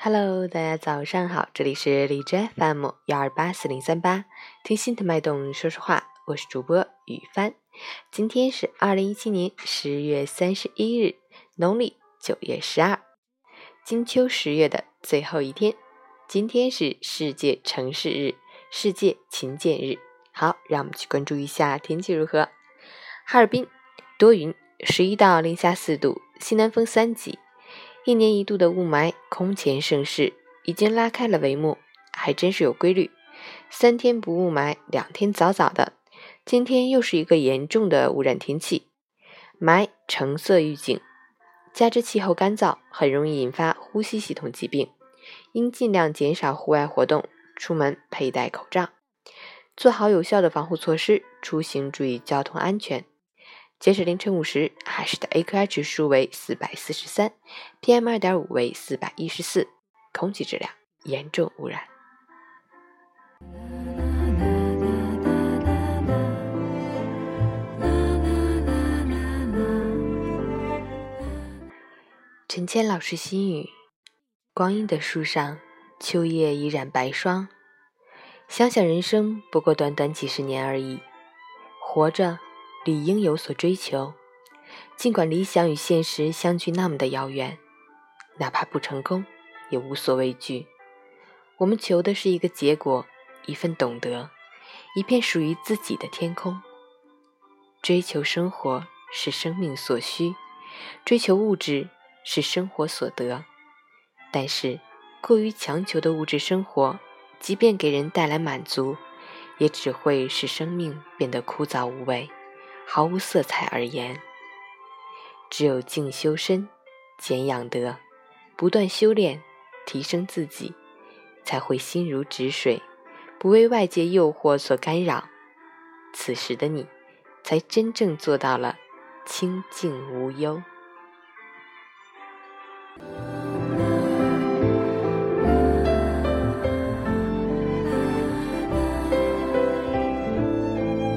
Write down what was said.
Hello，大家早上好，这里是荔枝 FM 幺二八四零三八，听心的脉动说说话，我是主播雨帆。今天是二零一七年十月三十一日，农历九月十二，金秋十月的最后一天。今天是世界城市日、世界勤俭日。好，让我们去关注一下天气如何。哈尔滨多云，十一到零下四度，西南风三级。一年一度的雾霾空前盛世已经拉开了帷幕，还真是有规律。三天不雾霾，两天早早的。今天又是一个严重的污染天气，霾橙色预警，加之气候干燥，很容易引发呼吸系统疾病，应尽量减少户外活动，出门佩戴口罩，做好有效的防护措施，出行注意交通安全。截止凌晨五时，海市的 AQI 指数为四百四十三，PM 二点五为四百一十四，空气质量严重污染。陈谦老师心语：光阴的树上，秋叶已染白霜。想想人生不过短短几十年而已，活着。理应有所追求，尽管理想与现实相距那么的遥远，哪怕不成功，也无所畏惧。我们求的是一个结果，一份懂得，一片属于自己的天空。追求生活是生命所需，追求物质是生活所得。但是，过于强求的物质生活，即便给人带来满足，也只会使生命变得枯燥无味。毫无色彩而言，只有静修身、俭养德，不断修炼、提升自己，才会心如止水，不为外界诱惑所干扰。此时的你，才真正做到了清静无忧。